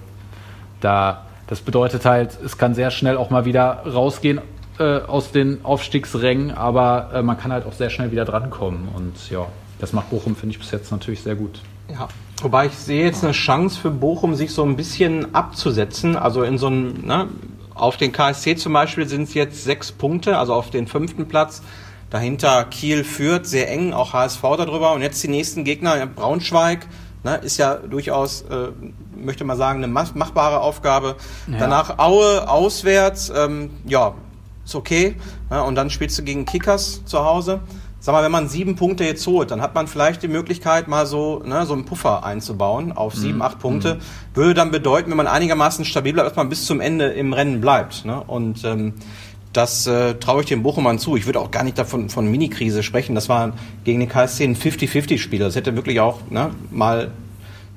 da, das bedeutet halt, es kann sehr schnell auch mal wieder rausgehen äh, aus den Aufstiegsrängen, aber äh, man kann halt auch sehr schnell wieder drankommen. Und ja, das macht Bochum, finde ich, bis jetzt natürlich sehr gut. Ja, Wobei ich sehe jetzt eine Chance für Bochum, sich so ein bisschen abzusetzen. Also in so einem, ne, auf den KSC zum Beispiel sind es jetzt sechs Punkte, also auf den fünften Platz. Dahinter Kiel führt, sehr eng, auch HSV darüber. Und jetzt die nächsten Gegner, Braunschweig, ne, ist ja durchaus, äh, möchte man sagen, eine machbare Aufgabe. Ja. Danach Aue, auswärts, ähm, ja, ist okay. Ne, und dann spielst du gegen Kickers zu Hause sag mal, wenn man sieben Punkte jetzt holt, dann hat man vielleicht die Möglichkeit, mal so, ne, so einen Puffer einzubauen auf sieben, mhm. acht Punkte. Mhm. Würde dann bedeuten, wenn man einigermaßen stabil bleibt, dass man bis zum Ende im Rennen bleibt. Ne? Und ähm, das äh, traue ich dem Bochumern zu. Ich würde auch gar nicht davon von Mini-Krise sprechen. Das war gegen den KSC ein 50-50-Spiel. Das hätte wirklich auch ne, mal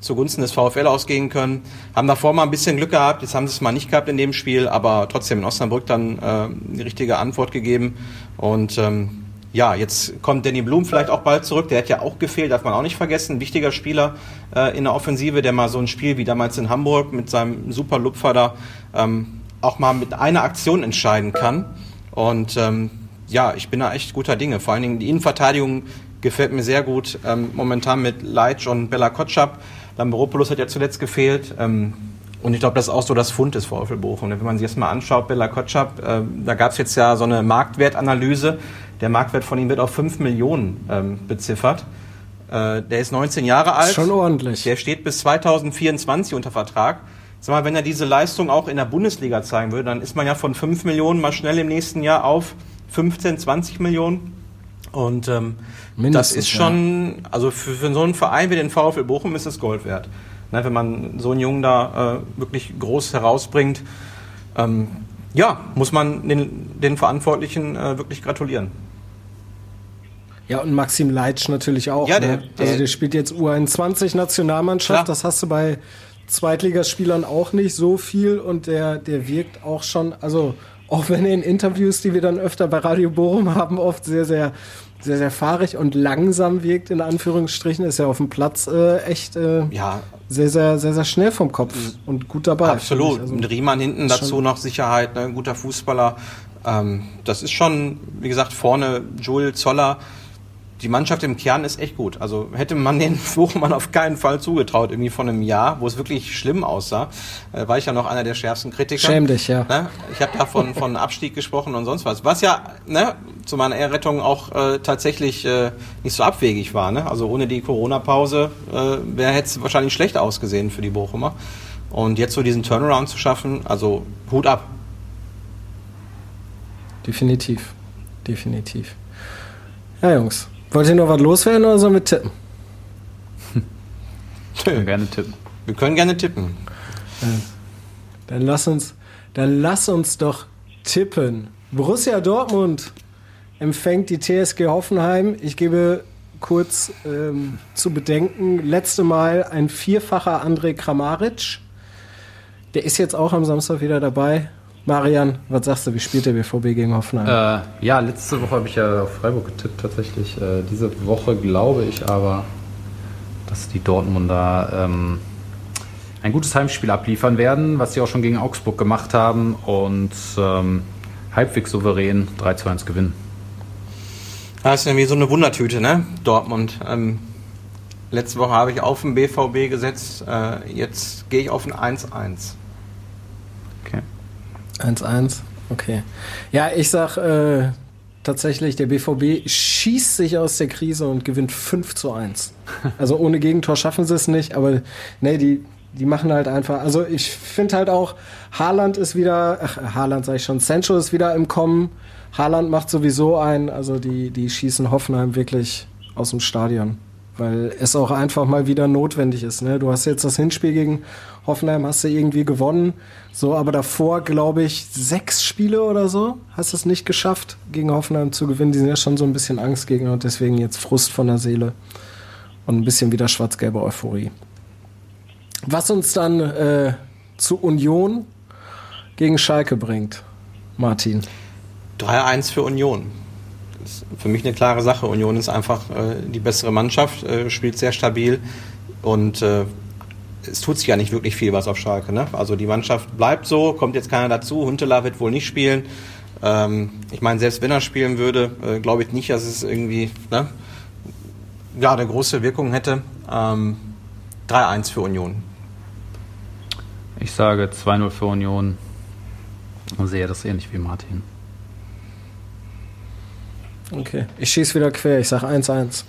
zugunsten des VfL ausgehen können. Haben davor mal ein bisschen Glück gehabt, jetzt haben sie es mal nicht gehabt in dem Spiel, aber trotzdem in Osnabrück dann äh, die richtige Antwort gegeben. Und ähm, ja, jetzt kommt Danny Blum vielleicht auch bald zurück. Der hat ja auch gefehlt, darf man auch nicht vergessen. Ein wichtiger Spieler äh, in der Offensive, der mal so ein Spiel wie damals in Hamburg mit seinem super Lupfer da ähm, auch mal mit einer Aktion entscheiden kann. Und ähm, ja, ich bin da echt guter Dinge. Vor allen Dingen die Innenverteidigung gefällt mir sehr gut. Ähm, momentan mit Leitsch und Bella Kotschap. Lamberopoulos hat ja zuletzt gefehlt. Ähm, und ich glaube, das ist auch so das Fund des VfL Bochum. Wenn man sich das mal anschaut, Bella Kotschap, äh, da gab es jetzt ja so eine Marktwertanalyse. Der Marktwert von ihm wird auf 5 Millionen ähm, beziffert. Äh, der ist 19 Jahre alt. Schon ordentlich. Der steht bis 2024 unter Vertrag. Sag mal, wenn er diese Leistung auch in der Bundesliga zeigen würde, dann ist man ja von 5 Millionen mal schnell im nächsten Jahr auf 15, 20 Millionen. Und ähm, das ist schon, also für, für so einen Verein wie den VfL Bochum ist es Gold wert. Ne, wenn man so einen Jungen da äh, wirklich groß herausbringt, ähm, ja, muss man den, den Verantwortlichen äh, wirklich gratulieren. Ja, und Maxim Leitsch natürlich auch. Ja, der, ne? der, also der spielt jetzt U21 Nationalmannschaft. Klar. Das hast du bei Zweitligaspielern auch nicht so viel und der, der wirkt auch schon, also auch wenn er in Interviews, die wir dann öfter bei Radio Bochum haben, oft sehr, sehr, sehr, sehr fahrig und langsam wirkt, in Anführungsstrichen, ist er auf dem Platz äh, echt äh, ja. sehr, sehr, sehr, sehr schnell vom Kopf und gut dabei. Absolut. Also, Mit Riemann hinten dazu noch Sicherheit, ne? ein guter Fußballer. Ähm, das ist schon, wie gesagt, vorne Joel Zoller die Mannschaft im Kern ist echt gut. Also hätte man den <laughs> Bochumern auf keinen Fall zugetraut, irgendwie von einem Jahr, wo es wirklich schlimm aussah, äh, war ich ja noch einer der schärfsten Kritiker. Schäm dich, ja. Ne? Ich habe da von, von Abstieg gesprochen und sonst was. Was ja ne, zu meiner Errettung auch äh, tatsächlich äh, nicht so abwegig war. Ne? Also ohne die Corona-Pause äh, hätte es wahrscheinlich schlecht ausgesehen für die Bochumer. Und jetzt so diesen Turnaround zu schaffen, also Hut ab. Definitiv. Definitiv. Ja, Jungs. Wollt ihr noch was loswerden oder sollen wir tippen? Wir <laughs> können gerne tippen. Wir können gerne tippen. Dann lass uns, dann lass uns doch tippen. Borussia Dortmund empfängt die TSG Hoffenheim. Ich gebe kurz ähm, zu bedenken. Letzte Mal ein vierfacher André Kramaric. Der ist jetzt auch am Samstag wieder dabei. Marian, was sagst du, wie spielt der BVB gegen Hoffenheim? Äh, ja, letzte Woche habe ich ja auf Freiburg getippt tatsächlich. Äh, diese Woche glaube ich aber, dass die Dortmunder ähm, ein gutes Heimspiel abliefern werden, was sie auch schon gegen Augsburg gemacht haben und ähm, halbwegs souverän 3 zu 1 gewinnen. Das ist irgendwie so eine Wundertüte, ne? Dortmund. Ähm, letzte Woche habe ich auf den BVB gesetzt, äh, jetzt gehe ich auf ein 1-1. Okay. 1-1, okay. Ja, ich sag äh, tatsächlich, der BVB schießt sich aus der Krise und gewinnt 5 zu 1. <laughs> Also ohne Gegentor schaffen sie es nicht, aber nee, die, die machen halt einfach, also ich finde halt auch, Haaland ist wieder, ach, Haaland sage ich schon, Sancho ist wieder im Kommen. Haaland macht sowieso ein, also die, die schießen Hoffenheim wirklich aus dem Stadion, weil es auch einfach mal wieder notwendig ist. Ne? Du hast jetzt das Hinspiel gegen Hoffenheim, hast du irgendwie gewonnen, so, aber davor, glaube ich, sechs Spiele oder so, hast du es nicht geschafft, gegen Hoffenheim zu gewinnen. Die sind ja schon so ein bisschen Angstgegner und deswegen jetzt Frust von der Seele und ein bisschen wieder schwarz-gelbe Euphorie. Was uns dann äh, zu Union gegen Schalke bringt, Martin. 3-1 für Union. Für mich eine klare Sache. Union ist einfach äh, die bessere Mannschaft, äh, spielt sehr stabil und äh, es tut sich ja nicht wirklich viel was auf Schalke. Ne? Also die Mannschaft bleibt so, kommt jetzt keiner dazu. Huntela wird wohl nicht spielen. Ähm, ich meine, selbst wenn er spielen würde, äh, glaube ich nicht, dass es irgendwie ne, ja, eine große Wirkung hätte. Ähm, 3-1 für Union. Ich sage 2-0 für Union und sehe das ähnlich wie Martin. Okay, ich schieße wieder quer, ich sage 1-1.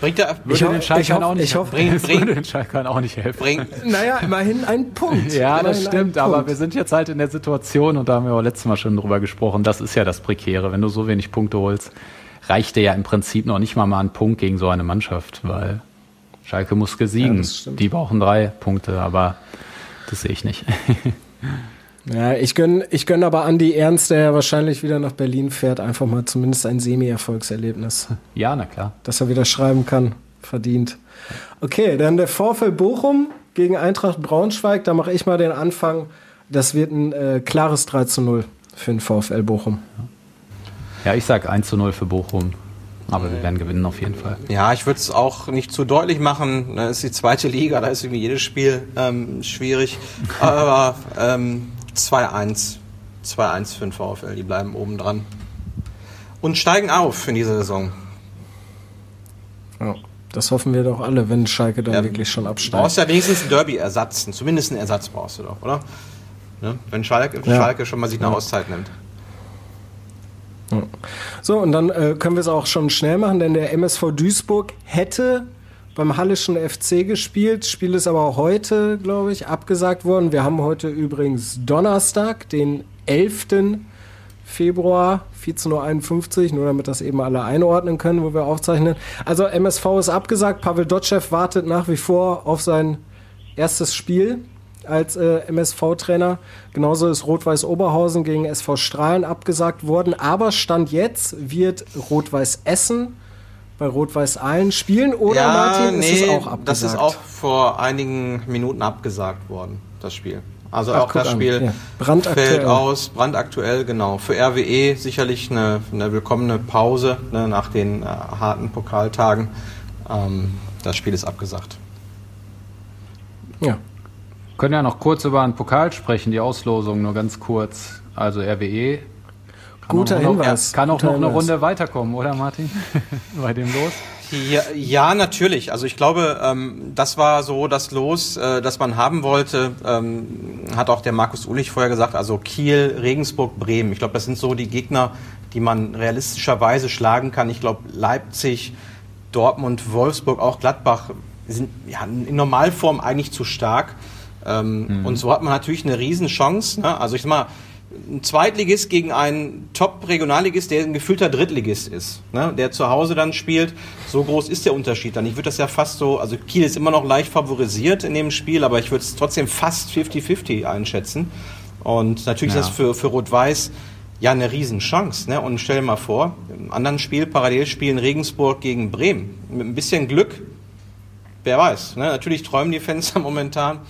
Bringt der, Würde Ich den Schalkern auch nicht helfen. bring- <laughs> bring- würde den Schalkern auch nicht helfen. bring, Naja, immerhin ein Punkt. Ja, das Immerhin stimmt, ein aber Punkt. wir sind jetzt halt in der Situation und da haben wir auch letztes Mal schon drüber gesprochen, das ist ja das Prekäre. Wenn du so wenig Punkte holst, reicht dir ja im Prinzip noch nicht mal mal ein Punkt gegen so eine Mannschaft, weil Schalke muss Ja, gesiegen. das stimmt. Die brauchen drei Punkte, aber das sehe ich nicht. <laughs> Ja, ich gönn, ich gönn aber Andi Ernst, der ja wahrscheinlich wieder nach Berlin fährt, einfach mal zumindest ein Semi-Erfolgserlebnis, ja, na klar. dass er wieder schreiben kann. Verdient. Okay, dann der VfL Bochum gegen Eintracht Braunschweig. Da mache ich mal den Anfang. Das wird ein äh, klares 3 zu 0 für den VfL Bochum. Ja, ich sag 1 zu 0 für Bochum. Aber wir werden gewinnen auf jeden Fall. Ja, ich würde es auch nicht zu deutlich machen. Das ist die zweite Liga, da ist irgendwie jedes Spiel ähm, schwierig. Aber ähm, 2-1. 2-1 für den VfL, die bleiben oben dran. Und steigen auf in dieser Saison. Ja, das hoffen wir doch alle, wenn Schalke dann Ja, wirklich schon Du absteigt. brauchst ja wenigstens einen Derby-Ersatz. Zumindest einen Ersatz brauchst du doch, oder? Ne? Wenn Schalke, Ja. Schalke schon mal sich eine Auszeit nimmt. So, und dann äh, können wir es auch schon schnell machen, denn der MSV Duisburg hätte beim Hallischen FC gespielt. Spiel ist aber heute, glaube ich, abgesagt worden. Wir haben heute übrigens Donnerstag, den 11. Februar, 14.51 Uhr, nur damit das eben alle einordnen können, wo wir aufzeichnen. Also MSV ist abgesagt. Pavel Dotschew wartet nach wie vor auf sein erstes Spiel als äh, MSV-Trainer. Genauso ist Rot-Weiß Oberhausen gegen SV Strahlen abgesagt worden. Aber Stand jetzt wird Rot-Weiß Essen bei Rot-Weiß Aalen spielen. Oder Martin, ist es auch abgesagt? das ist auch vor einigen Minuten abgesagt worden, das Spiel. Also Ach, auch das an. Spiel Ja. Brandaktuell. fällt aus, brandaktuell, genau. Für RWE sicherlich eine, eine willkommene Pause ne, nach den äh, harten Pokaltagen. Ähm, das Spiel ist abgesagt. Ja. können ja noch kurz über einen Pokal sprechen, die Auslosung nur ganz kurz. Also RWE. Kann Guter auch noch, Hinweis. Kann auch Guter noch eine Hinweis. Runde weiterkommen, oder Martin? <laughs> Bei dem Los? Ja, ja, natürlich. Also ich glaube, ähm, das war so das Los, äh, das man haben wollte. Ähm, hat auch der Markus Ulich vorher gesagt. Also Kiel, Regensburg, Bremen. Ich glaube, das sind so die Gegner, die man realistischerweise schlagen kann. Ich glaube, Leipzig, Dortmund, Wolfsburg, auch Gladbach sind ja, in Normalform eigentlich zu stark. Ähm, Und so hat man natürlich eine Riesenchance. Ne? Also ich sag mal, ein Zweitligist gegen einen Top-Regionalligist, der ein gefühlter Drittligist ist, ne? der zu Hause dann spielt. So groß ist der Unterschied dann. Ich würde das ja fast so, also Kiel ist immer noch leicht favorisiert in dem Spiel, aber ich würde es trotzdem fast 50-50 einschätzen. Und natürlich Ja. ist das für, für Rot-Weiß ja eine Riesenchance. Ne? Und stell dir mal vor, im anderen Spiel, parallel spielen Regensburg gegen Bremen. Mit ein bisschen Glück, wer weiß. Ne? Natürlich träumen die Fans <laughs> momentan.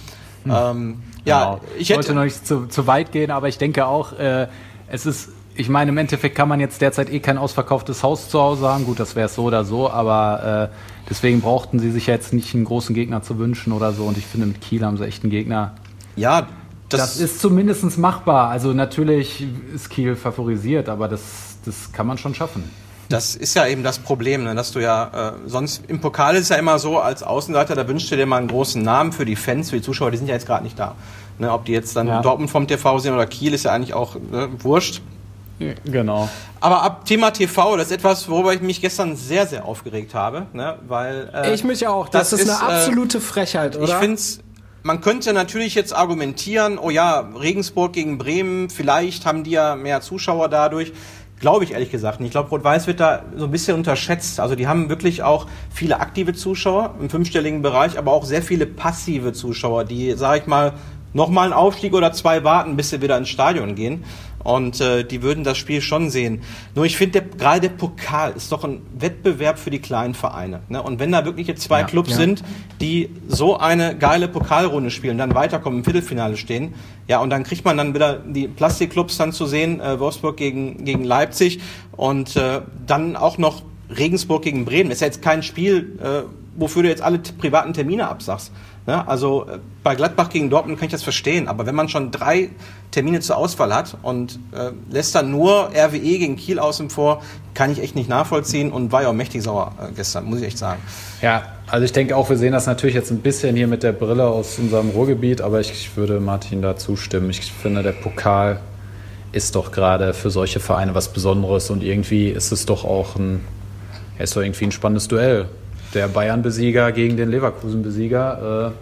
Hm. Ähm, ja, genau. ich hätte, wollte noch nicht zu, zu weit gehen, aber ich denke auch, äh, es ist ich meine, im Endeffekt kann man jetzt derzeit eh kein ausverkauftes Haus zu Hause haben. Gut, das wäre es so oder so, aber äh, deswegen brauchten sie sich jetzt nicht einen großen Gegner zu wünschen oder so. Und ich finde, mit Kiel haben sie echt einen Gegner. Ja, das, das ist zumindest machbar. Also natürlich ist Kiel favorisiert, aber das, das kann man schon schaffen. Das ist ja eben das Problem, ne, dass du ja äh, sonst im Pokal ist ja immer so als Außenseiter, da wünschst du dir mal einen großen Namen für die Fans, für die Zuschauer, die sind ja jetzt gerade nicht da. Ne, ob die jetzt dann ja. Dortmund vom TV sind oder Kiel, ist ja eigentlich auch ne, wurscht. Genau. Aber ab Thema TV, das ist etwas, worüber ich mich gestern sehr, sehr aufgeregt habe, ne? weil äh, ich mich auch. Das, das ist, eine äh, absolute Frechheit, oder? Ich finde man könnte natürlich jetzt argumentieren, oh ja, Regensburg gegen Bremen, vielleicht haben die ja mehr Zuschauer dadurch. Glaube ich ehrlich gesagt nicht. Ich glaube, Rot-Weiß wird da so ein bisschen unterschätzt. Also die haben wirklich auch viele aktive Zuschauer im fünfstelligen Bereich, aber auch sehr viele passive Zuschauer, die, sage ich mal, nochmal einen Aufstieg oder zwei warten, bis sie wieder ins Stadion gehen. Und äh, die würden das Spiel schon sehen. Nur ich finde, gerade der Pokal ist doch ein Wettbewerb für die kleinen Vereine. Ne? Und wenn da wirklich jetzt zwei ja, Clubs ja. sind, die so eine geile Pokalrunde spielen, dann weiterkommen, im Viertelfinale stehen, ja, und dann kriegt man dann wieder die Plastikclubs dann zu sehen, äh, Wolfsburg gegen, gegen Leipzig und äh, dann auch noch Regensburg gegen Bremen. Das ist ja jetzt kein Spiel, äh, wofür du jetzt alle privaten Termine absagst. Ja, also äh, bei Gladbach gegen Dortmund kann ich das verstehen, aber wenn man schon drei Termine zur Auswahl hat und äh, lässt dann nur RWE gegen Kiel außen vor, kann ich echt nicht nachvollziehen und war ja auch mächtig sauer äh, gestern, muss ich echt sagen. Ja, also ich denke auch, wir sehen das natürlich jetzt ein bisschen hier mit der Brille aus unserem Ruhrgebiet, aber ich würde Martin da zustimmen. Ich finde, der Pokal ist doch gerade für solche Vereine was Besonderes und irgendwie ist es doch auch ein, ist doch irgendwie ein spannendes Duell der Bayern-Besieger gegen den Leverkusen-Besieger.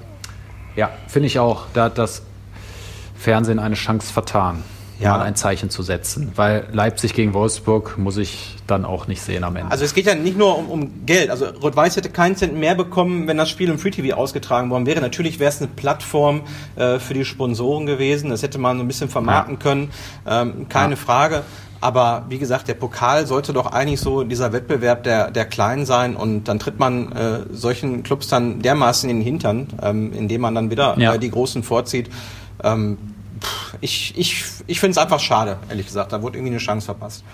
Äh, ja, finde ich auch, da hat das Fernsehen eine Chance vertan, ja. mal ein Zeichen zu setzen. Weil Leipzig gegen Wolfsburg muss ich dann auch nicht sehen am Ende. Also es geht ja nicht nur um, um Geld. Also Rot-Weiß hätte keinen Cent mehr bekommen, wenn das Spiel im Free TV ausgetragen worden wäre. Natürlich wäre es eine Plattform äh, für die Sponsoren gewesen. Das hätte man so ein bisschen vermarkten ja. können. Ähm, keine ja. Frage. Aber wie gesagt, der Pokal sollte doch eigentlich so dieser Wettbewerb der, der Kleinen sein und dann tritt man äh, solchen Clubs dann dermaßen in den Hintern, ähm, indem man dann wieder ja. äh, die Großen vorzieht. Ähm, ich ich, ich finde es einfach schade, ehrlich gesagt. Da wurde irgendwie eine Chance verpasst.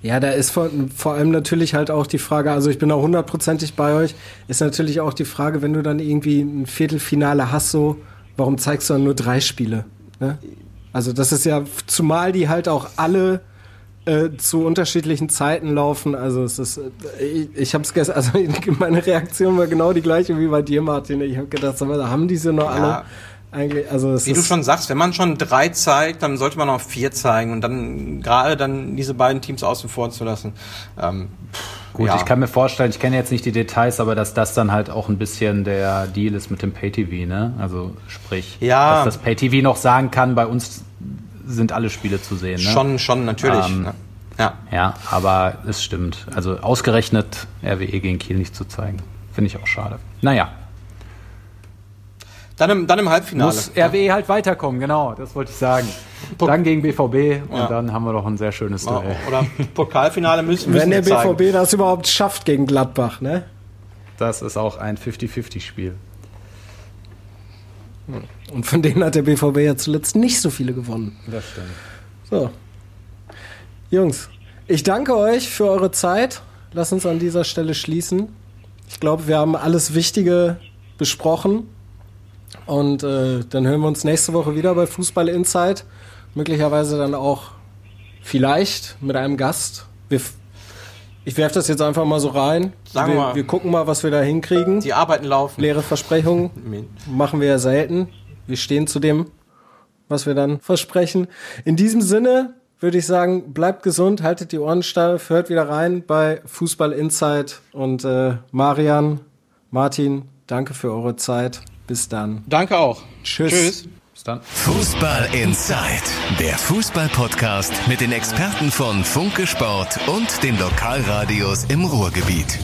Ja, da ist vor, vor allem natürlich halt auch die Frage, also ich bin auch hundertprozentig bei euch, ist natürlich auch die Frage, wenn du dann irgendwie ein Viertelfinale hast, so, warum zeigst du dann nur drei Spiele? Ne? Also das ist ja, zumal die halt auch alle äh, zu unterschiedlichen Zeiten laufen. Also es ist, äh, ich, ich habe es gestern, also <laughs> meine Reaktion war genau die gleiche wie bei dir, Martin. Ich habe gedacht, aber haben diese noch alle? Ja. Eigentlich, also Wie du schon sagst, wenn man schon drei zeigt, dann sollte man auch vier zeigen und dann gerade dann diese beiden Teams außen vor zu lassen. Ähm, Gut, ja. ich kann mir vorstellen, ich kenne jetzt nicht die Details, aber dass das dann halt auch ein bisschen der Deal ist mit dem Pay-TV, ne? Also sprich, ja. dass das Pay-TV noch sagen kann, bei uns sind alle Spiele zu sehen. Ne? Schon, schon, natürlich. Ähm, ja. ja, aber es stimmt. Also ausgerechnet RWE gegen Kiel nicht zu zeigen, finde ich auch schade. Naja. Dann im, dann im Halbfinale. Muss RWE halt weiterkommen, genau, das wollte ich sagen. Dann gegen BVB und ja. dann haben wir doch ein sehr schönes Duell. Oder Pokalfinale müssen, müssen Wenn der BVB zeigen. das überhaupt schafft gegen Gladbach, ne? Das ist auch ein 50-50-Spiel. Und von denen hat der BVB ja zuletzt nicht so viele gewonnen. Das stimmt. So. Jungs, ich danke euch für eure Zeit. Lass uns an dieser Stelle schließen. Ich glaube, wir haben alles Wichtige besprochen. Und äh, dann hören wir uns nächste Woche wieder bei Fußball Insight. Möglicherweise dann auch vielleicht mit einem Gast. Wir, ich werfe das jetzt einfach mal so rein. Sagen wir, mal. wir gucken mal, was wir da hinkriegen. Die Arbeiten laufen. Leere Versprechungen <laughs> machen wir ja selten. Wir stehen zu dem, was wir dann versprechen. In diesem Sinne würde ich sagen, bleibt gesund, haltet die Ohren steif, hört wieder rein bei Fußball Insight und äh, Marian, Martin, danke für eure Zeit. Bis dann. Danke auch. Tschüss. Tschüss. Bis dann. Fußball Inside, der Fußball-Podcast mit den Experten von Funke Sport und den Lokalradios im Ruhrgebiet.